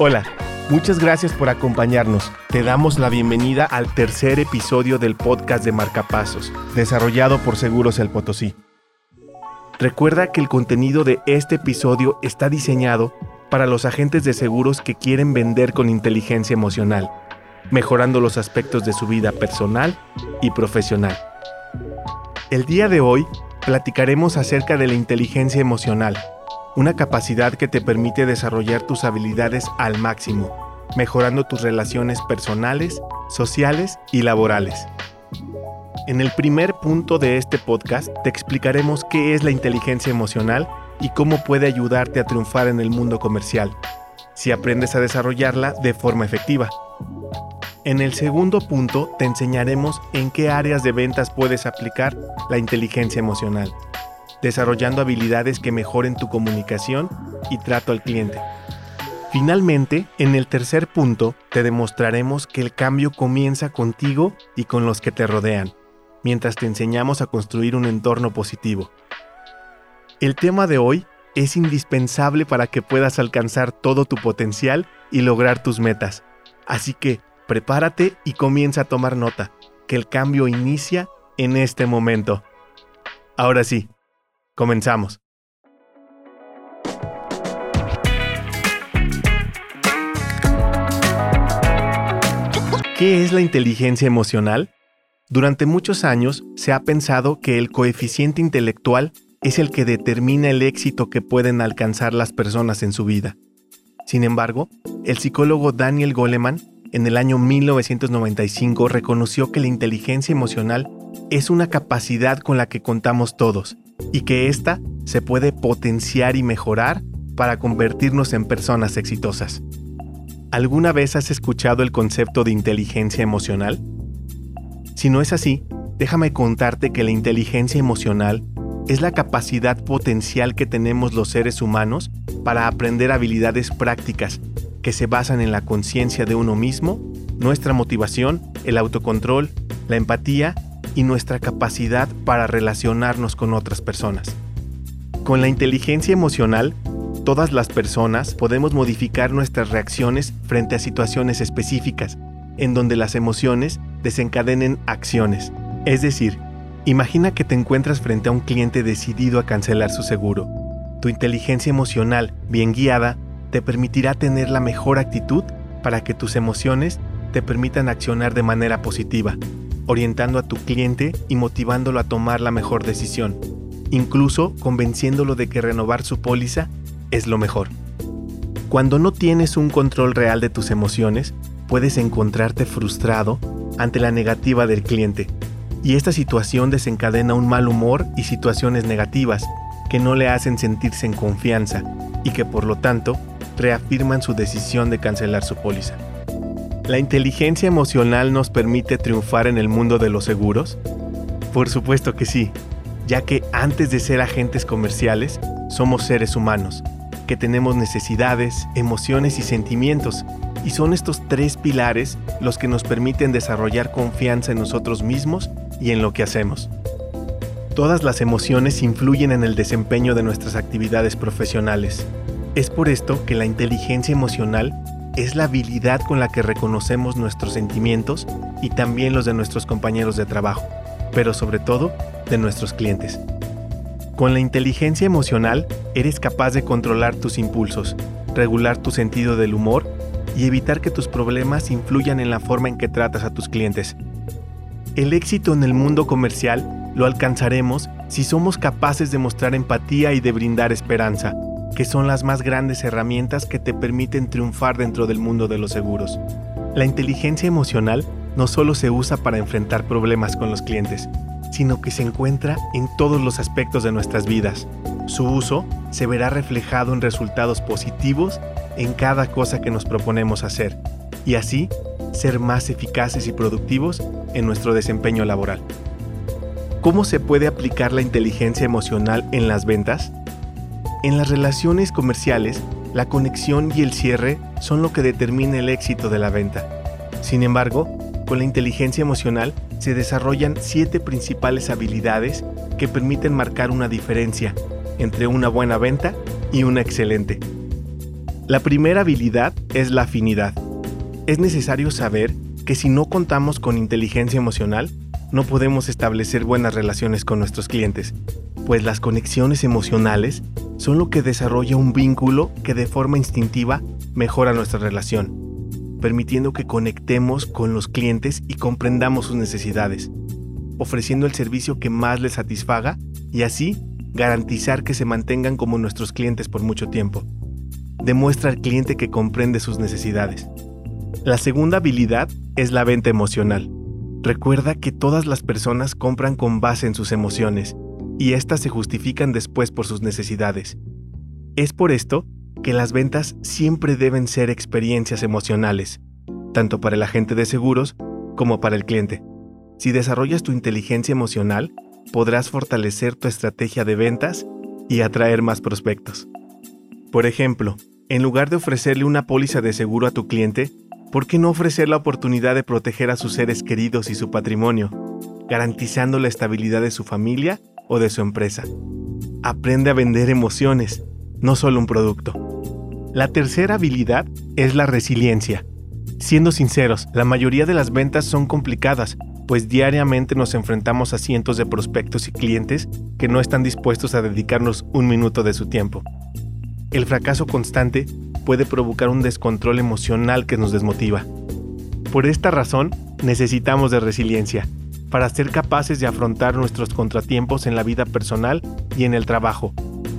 Hola, muchas gracias por acompañarnos. Te damos la bienvenida al tercer episodio del podcast de Marcapasos, desarrollado por Seguros El Potosí. Recuerda que el contenido de este episodio está diseñado para los agentes de seguros que quieren vender con inteligencia emocional, mejorando los aspectos de su vida personal y profesional. El día de hoy platicaremos acerca de la inteligencia emocional una capacidad que te permite desarrollar tus habilidades al máximo, mejorando tus relaciones personales, sociales y laborales. En el primer punto de este podcast te explicaremos qué es la inteligencia emocional y cómo puede ayudarte a triunfar en el mundo comercial, si aprendes a desarrollarla de forma efectiva. En el segundo punto te enseñaremos en qué áreas de ventas puedes aplicar la inteligencia emocional desarrollando habilidades que mejoren tu comunicación y trato al cliente. Finalmente, en el tercer punto, te demostraremos que el cambio comienza contigo y con los que te rodean, mientras te enseñamos a construir un entorno positivo. El tema de hoy es indispensable para que puedas alcanzar todo tu potencial y lograr tus metas. Así que prepárate y comienza a tomar nota, que el cambio inicia en este momento. Ahora sí, Comenzamos. ¿Qué es la inteligencia emocional? Durante muchos años se ha pensado que el coeficiente intelectual es el que determina el éxito que pueden alcanzar las personas en su vida. Sin embargo, el psicólogo Daniel Goleman en el año 1995 reconoció que la inteligencia emocional es una capacidad con la que contamos todos y que ésta se puede potenciar y mejorar para convertirnos en personas exitosas. ¿Alguna vez has escuchado el concepto de inteligencia emocional? Si no es así, déjame contarte que la inteligencia emocional es la capacidad potencial que tenemos los seres humanos para aprender habilidades prácticas que se basan en la conciencia de uno mismo, nuestra motivación, el autocontrol, la empatía y nuestra capacidad para relacionarnos con otras personas. Con la inteligencia emocional, todas las personas podemos modificar nuestras reacciones frente a situaciones específicas, en donde las emociones desencadenen acciones. Es decir, imagina que te encuentras frente a un cliente decidido a cancelar su seguro. Tu inteligencia emocional, bien guiada, te permitirá tener la mejor actitud para que tus emociones te permitan accionar de manera positiva, orientando a tu cliente y motivándolo a tomar la mejor decisión, incluso convenciéndolo de que renovar su póliza es lo mejor. Cuando no tienes un control real de tus emociones, puedes encontrarte frustrado ante la negativa del cliente, y esta situación desencadena un mal humor y situaciones negativas que no le hacen sentirse en confianza y que por lo tanto reafirman su decisión de cancelar su póliza. ¿La inteligencia emocional nos permite triunfar en el mundo de los seguros? Por supuesto que sí, ya que antes de ser agentes comerciales, somos seres humanos, que tenemos necesidades, emociones y sentimientos, y son estos tres pilares los que nos permiten desarrollar confianza en nosotros mismos y en lo que hacemos. Todas las emociones influyen en el desempeño de nuestras actividades profesionales. Es por esto que la inteligencia emocional es la habilidad con la que reconocemos nuestros sentimientos y también los de nuestros compañeros de trabajo, pero sobre todo de nuestros clientes. Con la inteligencia emocional eres capaz de controlar tus impulsos, regular tu sentido del humor y evitar que tus problemas influyan en la forma en que tratas a tus clientes. El éxito en el mundo comercial lo alcanzaremos si somos capaces de mostrar empatía y de brindar esperanza, que son las más grandes herramientas que te permiten triunfar dentro del mundo de los seguros. La inteligencia emocional no solo se usa para enfrentar problemas con los clientes, sino que se encuentra en todos los aspectos de nuestras vidas. Su uso se verá reflejado en resultados positivos en cada cosa que nos proponemos hacer, y así ser más eficaces y productivos en nuestro desempeño laboral. ¿Cómo se puede aplicar la inteligencia emocional en las ventas? En las relaciones comerciales, la conexión y el cierre son lo que determina el éxito de la venta. Sin embargo, con la inteligencia emocional se desarrollan siete principales habilidades que permiten marcar una diferencia entre una buena venta y una excelente. La primera habilidad es la afinidad. Es necesario saber que si no contamos con inteligencia emocional, no podemos establecer buenas relaciones con nuestros clientes, pues las conexiones emocionales son lo que desarrolla un vínculo que de forma instintiva mejora nuestra relación, permitiendo que conectemos con los clientes y comprendamos sus necesidades, ofreciendo el servicio que más les satisfaga y así garantizar que se mantengan como nuestros clientes por mucho tiempo demuestra al cliente que comprende sus necesidades. La segunda habilidad es la venta emocional. Recuerda que todas las personas compran con base en sus emociones y éstas se justifican después por sus necesidades. Es por esto que las ventas siempre deben ser experiencias emocionales, tanto para el agente de seguros como para el cliente. Si desarrollas tu inteligencia emocional, podrás fortalecer tu estrategia de ventas y atraer más prospectos. Por ejemplo, en lugar de ofrecerle una póliza de seguro a tu cliente, ¿por qué no ofrecer la oportunidad de proteger a sus seres queridos y su patrimonio, garantizando la estabilidad de su familia o de su empresa? Aprende a vender emociones, no solo un producto. La tercera habilidad es la resiliencia. Siendo sinceros, la mayoría de las ventas son complicadas, pues diariamente nos enfrentamos a cientos de prospectos y clientes que no están dispuestos a dedicarnos un minuto de su tiempo. El fracaso constante puede provocar un descontrol emocional que nos desmotiva. Por esta razón, necesitamos de resiliencia, para ser capaces de afrontar nuestros contratiempos en la vida personal y en el trabajo.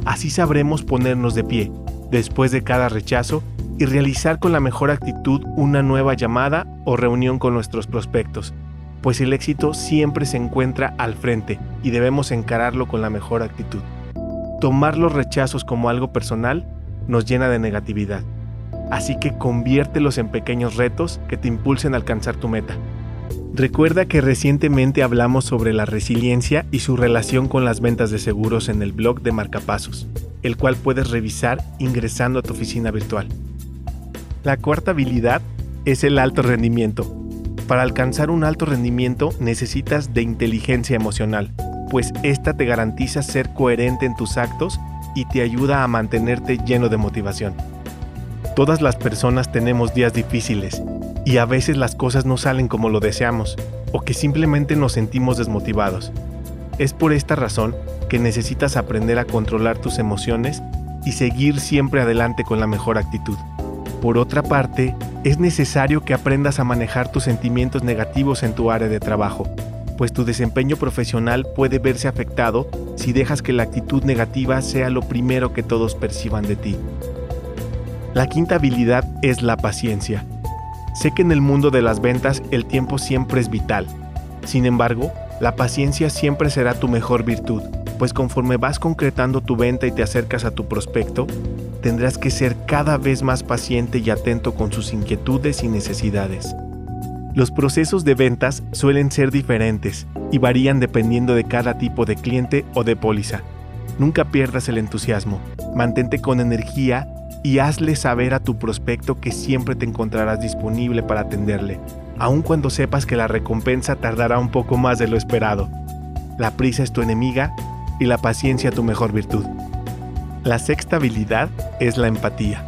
Así sabremos ponernos de pie, después de cada rechazo, y realizar con la mejor actitud una nueva llamada o reunión con nuestros prospectos, pues el éxito siempre se encuentra al frente y debemos encararlo con la mejor actitud. Tomar los rechazos como algo personal nos llena de negatividad. Así que conviértelos en pequeños retos que te impulsen a alcanzar tu meta. Recuerda que recientemente hablamos sobre la resiliencia y su relación con las ventas de seguros en el blog de Marcapasos, el cual puedes revisar ingresando a tu oficina virtual. La cuarta habilidad es el alto rendimiento. Para alcanzar un alto rendimiento necesitas de inteligencia emocional pues esta te garantiza ser coherente en tus actos y te ayuda a mantenerte lleno de motivación. Todas las personas tenemos días difíciles y a veces las cosas no salen como lo deseamos o que simplemente nos sentimos desmotivados. Es por esta razón que necesitas aprender a controlar tus emociones y seguir siempre adelante con la mejor actitud. Por otra parte, es necesario que aprendas a manejar tus sentimientos negativos en tu área de trabajo pues tu desempeño profesional puede verse afectado si dejas que la actitud negativa sea lo primero que todos perciban de ti. La quinta habilidad es la paciencia. Sé que en el mundo de las ventas el tiempo siempre es vital. Sin embargo, la paciencia siempre será tu mejor virtud, pues conforme vas concretando tu venta y te acercas a tu prospecto, tendrás que ser cada vez más paciente y atento con sus inquietudes y necesidades. Los procesos de ventas suelen ser diferentes y varían dependiendo de cada tipo de cliente o de póliza. Nunca pierdas el entusiasmo, mantente con energía y hazle saber a tu prospecto que siempre te encontrarás disponible para atenderle, aun cuando sepas que la recompensa tardará un poco más de lo esperado. La prisa es tu enemiga y la paciencia tu mejor virtud. La sexta habilidad es la empatía,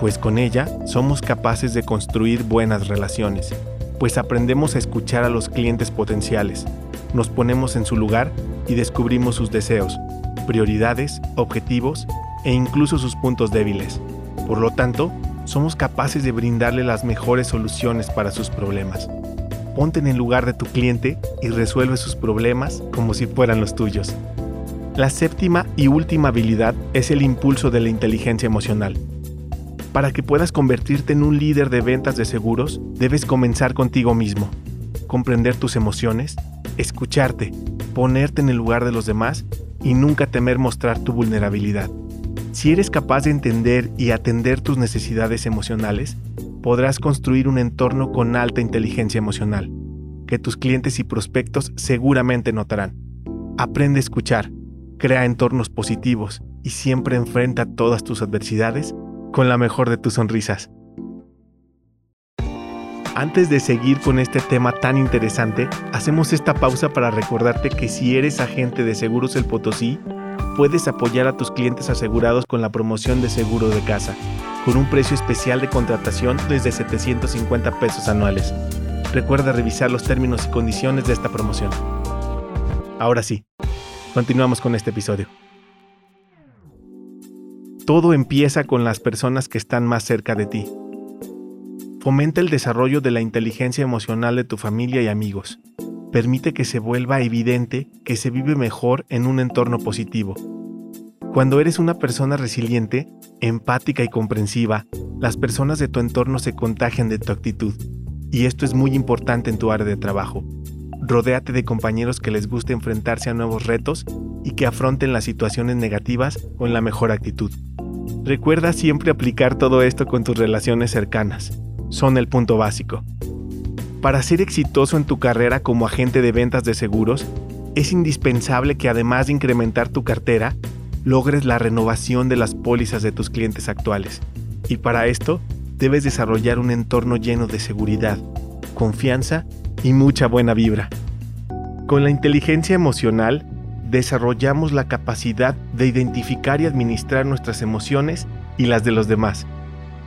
pues con ella somos capaces de construir buenas relaciones pues aprendemos a escuchar a los clientes potenciales, nos ponemos en su lugar y descubrimos sus deseos, prioridades, objetivos e incluso sus puntos débiles. Por lo tanto, somos capaces de brindarle las mejores soluciones para sus problemas. Ponte en el lugar de tu cliente y resuelve sus problemas como si fueran los tuyos. La séptima y última habilidad es el impulso de la inteligencia emocional. Para que puedas convertirte en un líder de ventas de seguros, debes comenzar contigo mismo, comprender tus emociones, escucharte, ponerte en el lugar de los demás y nunca temer mostrar tu vulnerabilidad. Si eres capaz de entender y atender tus necesidades emocionales, podrás construir un entorno con alta inteligencia emocional, que tus clientes y prospectos seguramente notarán. Aprende a escuchar, crea entornos positivos y siempre enfrenta todas tus adversidades con la mejor de tus sonrisas. Antes de seguir con este tema tan interesante, hacemos esta pausa para recordarte que si eres agente de Seguros El Potosí, puedes apoyar a tus clientes asegurados con la promoción de seguro de casa, con un precio especial de contratación desde 750 pesos anuales. Recuerda revisar los términos y condiciones de esta promoción. Ahora sí, continuamos con este episodio. Todo empieza con las personas que están más cerca de ti. Fomenta el desarrollo de la inteligencia emocional de tu familia y amigos. Permite que se vuelva evidente que se vive mejor en un entorno positivo. Cuando eres una persona resiliente, empática y comprensiva, las personas de tu entorno se contagian de tu actitud. Y esto es muy importante en tu área de trabajo. Rodéate de compañeros que les guste enfrentarse a nuevos retos y que afronten las situaciones negativas con la mejor actitud. Recuerda siempre aplicar todo esto con tus relaciones cercanas. Son el punto básico. Para ser exitoso en tu carrera como agente de ventas de seguros, es indispensable que además de incrementar tu cartera, logres la renovación de las pólizas de tus clientes actuales. Y para esto, debes desarrollar un entorno lleno de seguridad, confianza y mucha buena vibra. Con la inteligencia emocional, desarrollamos la capacidad de identificar y administrar nuestras emociones y las de los demás.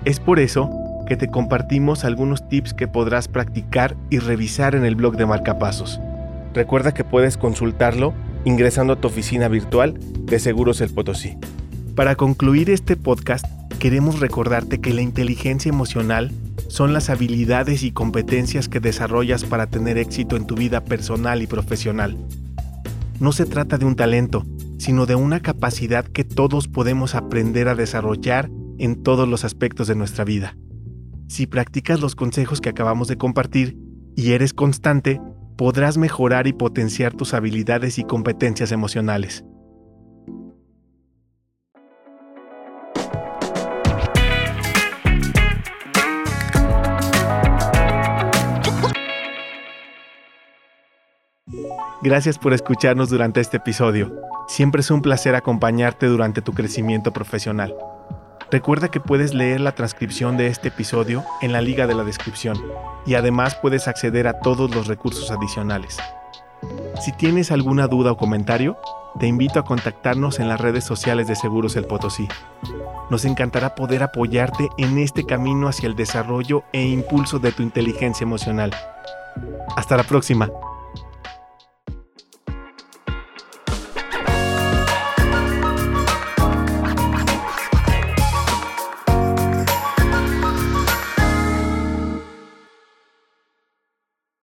Es por eso que te compartimos algunos tips que podrás practicar y revisar en el blog de Marcapasos. Recuerda que puedes consultarlo ingresando a tu oficina virtual de Seguros El Potosí. Para concluir este podcast, queremos recordarte que la inteligencia emocional son las habilidades y competencias que desarrollas para tener éxito en tu vida personal y profesional no se trata de un talento, sino de una capacidad que todos podemos aprender a desarrollar en todos los aspectos de nuestra vida. Si practicas los consejos que acabamos de compartir y eres constante, podrás mejorar y potenciar tus habilidades y competencias emocionales. Gracias por escucharnos durante este episodio. Siempre es un placer acompañarte durante tu crecimiento profesional. Recuerda que puedes leer la transcripción de este episodio en la liga de la descripción y además puedes acceder a todos los recursos adicionales. Si tienes alguna duda o comentario, te invito a contactarnos en las redes sociales de Seguros El Potosí. Nos encantará poder apoyarte en este camino hacia el desarrollo e impulso de tu inteligencia emocional. Hasta la próxima.